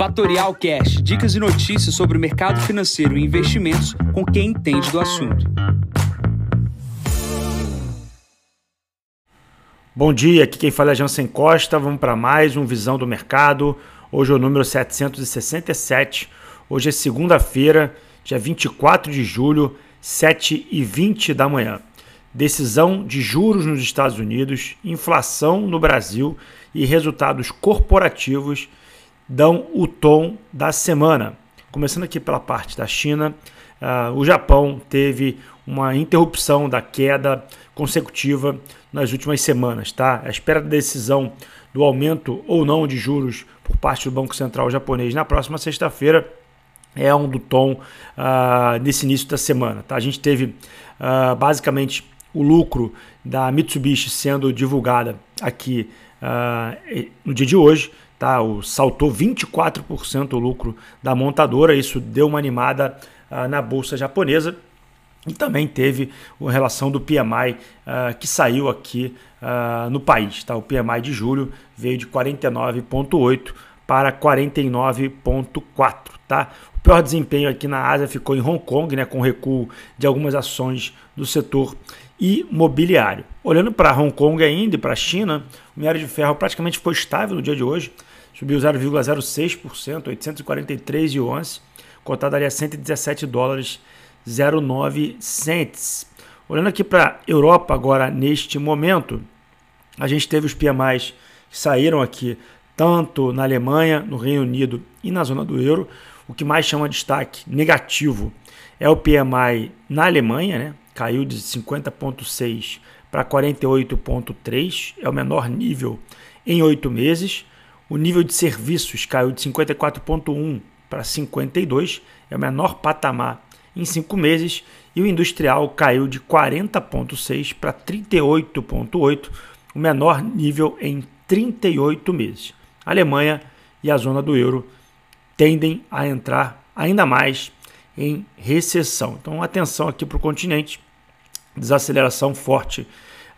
Fatorial Cash, dicas e notícias sobre o mercado financeiro e investimentos com quem entende do assunto. Bom dia, aqui quem fala é Jansen Costa. Vamos para mais um Visão do Mercado. Hoje é o número 767. Hoje é segunda-feira, dia 24 de julho, 7h20 da manhã. Decisão de juros nos Estados Unidos, inflação no Brasil e resultados corporativos dão o tom da semana. Começando aqui pela parte da China, uh, o Japão teve uma interrupção da queda consecutiva nas últimas semanas. Tá? A espera da decisão do aumento ou não de juros por parte do Banco Central japonês na próxima sexta-feira é um do tom uh, nesse início da semana. Tá? A gente teve uh, basicamente o lucro da Mitsubishi sendo divulgada aqui uh, no dia de hoje. Tá? O, saltou 24% o lucro da montadora, isso deu uma animada na bolsa japonesa. E também teve a relação do PMI uh, que saiu aqui uh, no país. Tá? O PMI de julho veio de 49,8 para 49,4. Tá? O pior desempenho aqui na Ásia ficou em Hong Kong, né, com recuo de algumas ações do setor imobiliário. Olhando para Hong Kong ainda e para a China, o minério de ferro praticamente foi estável no dia de hoje, subiu 0,06%, 843 yuans, cotado ali a 117 dólares 0,9 cents. Olhando aqui para Europa agora neste momento, a gente teve os PMIs que saíram aqui tanto na Alemanha, no Reino Unido e na zona do euro. O que mais chama destaque negativo é o PMI na Alemanha, né? caiu de 50,6 para 48,3, é o menor nível em oito meses. O nível de serviços caiu de 54,1 para 52, é o menor patamar em cinco meses e o industrial caiu de 40,6 para 38,8, o menor nível em 38 meses. A Alemanha e a zona do euro tendem a entrar ainda mais em recessão. Então, atenção aqui para o continente, desaceleração forte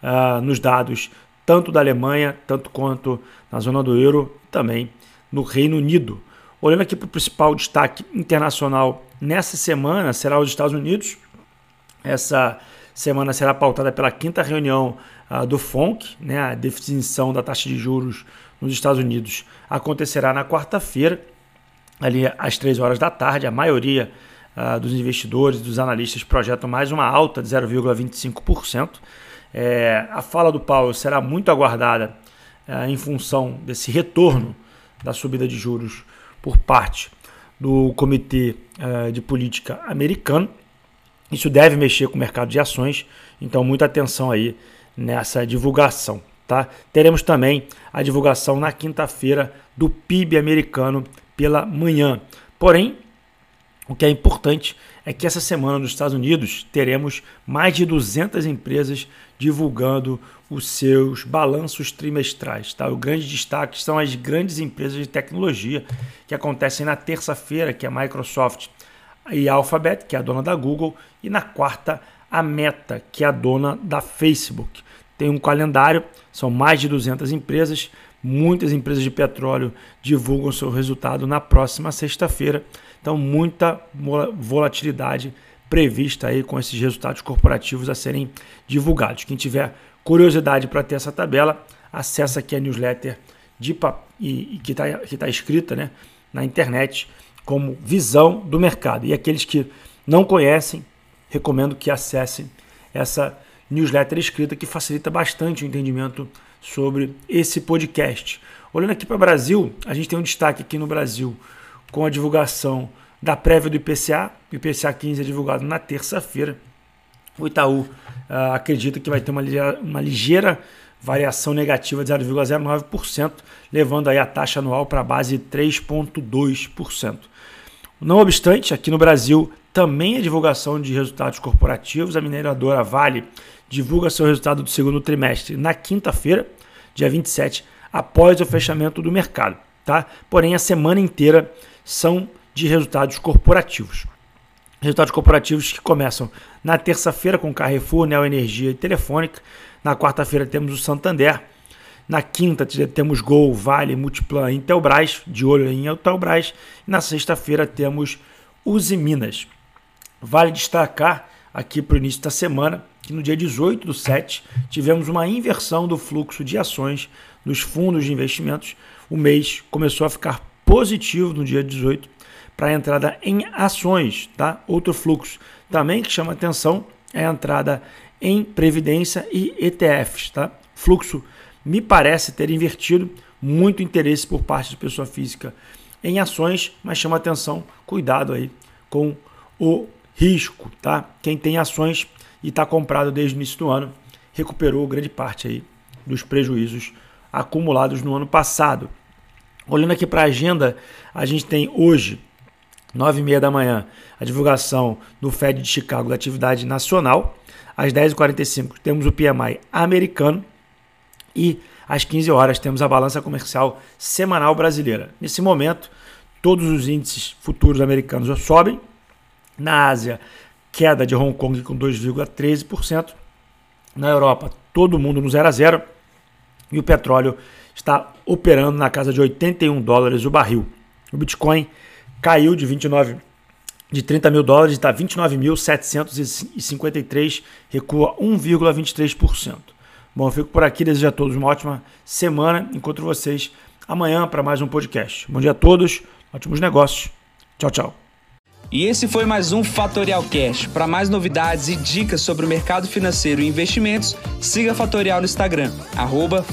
uh, nos dados, tanto da Alemanha, tanto quanto na zona do euro, também no Reino Unido. Olhando aqui para o principal destaque internacional nessa semana, será os Estados Unidos. Essa semana será pautada pela quinta reunião uh, do FONC, né, a definição da taxa de juros nos Estados Unidos acontecerá na quarta-feira, ali às três horas da tarde. A maioria uh, dos investidores, dos analistas projetam mais uma alta de 0,25%. É, a fala do Powell será muito aguardada uh, em função desse retorno da subida de juros por parte do Comitê uh, de Política Americano. Isso deve mexer com o mercado de ações, então muita atenção aí nessa divulgação. Tá? Teremos também a divulgação na quinta-feira do PIB americano pela manhã. Porém, o que é importante é que essa semana nos Estados Unidos teremos mais de 200 empresas divulgando os seus balanços trimestrais. Tá? O grande destaque são as grandes empresas de tecnologia que acontecem na terça-feira, que é a Microsoft e a Alphabet, que é a dona da Google, e na quarta a Meta, que é a dona da Facebook. Tem um calendário, são mais de 200 empresas, muitas empresas de petróleo divulgam seu resultado na próxima sexta-feira. Então, muita volatilidade prevista aí com esses resultados corporativos a serem divulgados. Quem tiver curiosidade para ter essa tabela, acessa aqui a newsletter de, e, e que está que tá escrita né, na internet como visão do mercado. E aqueles que não conhecem, recomendo que acessem essa newsletter escrita que facilita bastante o entendimento sobre esse podcast. Olhando aqui para o Brasil, a gente tem um destaque aqui no Brasil com a divulgação da prévia do IPCA. O IPCA 15 é divulgado na terça-feira. O Itaú uh, acredita que vai ter uma, uma ligeira variação negativa de 0,09%, levando aí a taxa anual para a base de 3,2%. Não obstante, aqui no Brasil também a divulgação de resultados corporativos. A mineradora Vale divulga seu resultado do segundo trimestre na quinta-feira, dia 27, após o fechamento do mercado. Tá? Porém, a semana inteira são de resultados corporativos. Resultados corporativos que começam na terça-feira com Carrefour, Neo Energia e Telefônica. Na quarta-feira temos o Santander. Na quinta temos Gol, Vale, Multiplan, Intelbras, de olho em Intelbras. E na sexta-feira temos Uzi Minas. Vale destacar aqui para o início da semana que no dia 18 do 7 tivemos uma inversão do fluxo de ações dos fundos de investimentos. O mês começou a ficar positivo no dia 18 para a entrada em ações, tá? Outro fluxo também que chama atenção é a entrada em previdência e ETFs, tá? Fluxo me parece ter invertido muito interesse por parte de pessoa física em ações, mas chama atenção, cuidado aí com o risco, tá? Quem tem ações e está comprado desde o início do ano recuperou grande parte aí dos prejuízos acumulados no ano passado. Olhando aqui para a agenda, a gente tem hoje, 9h30 da manhã, a divulgação do Fed de Chicago da atividade nacional. Às 10h45 temos o PMI americano e às 15 horas temos a balança comercial semanal brasileira. Nesse momento, todos os índices futuros americanos sobem. Na Ásia, queda de Hong Kong com 2,13%. Na Europa, todo mundo no 0 a 0 e o petróleo está operando na casa de 81 dólares o barril. O Bitcoin caiu de 29 de 30 mil dólares, está 29.753, recua 1,23%. Bom, eu fico por aqui, desejo a todos uma ótima semana. Encontro vocês amanhã para mais um podcast. Bom dia a todos, ótimos negócios. Tchau, tchau. E esse foi mais um Fatorial Cash. Para mais novidades e dicas sobre o mercado financeiro e investimentos, siga Fatorial no Instagram,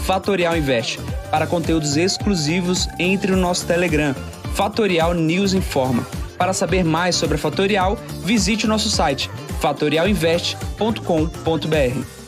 @fatorialinvest. Para conteúdos exclusivos, entre no nosso Telegram, Fatorial News Informa. Para saber mais sobre a Fatorial, visite o nosso site fatorialinvest.com.br.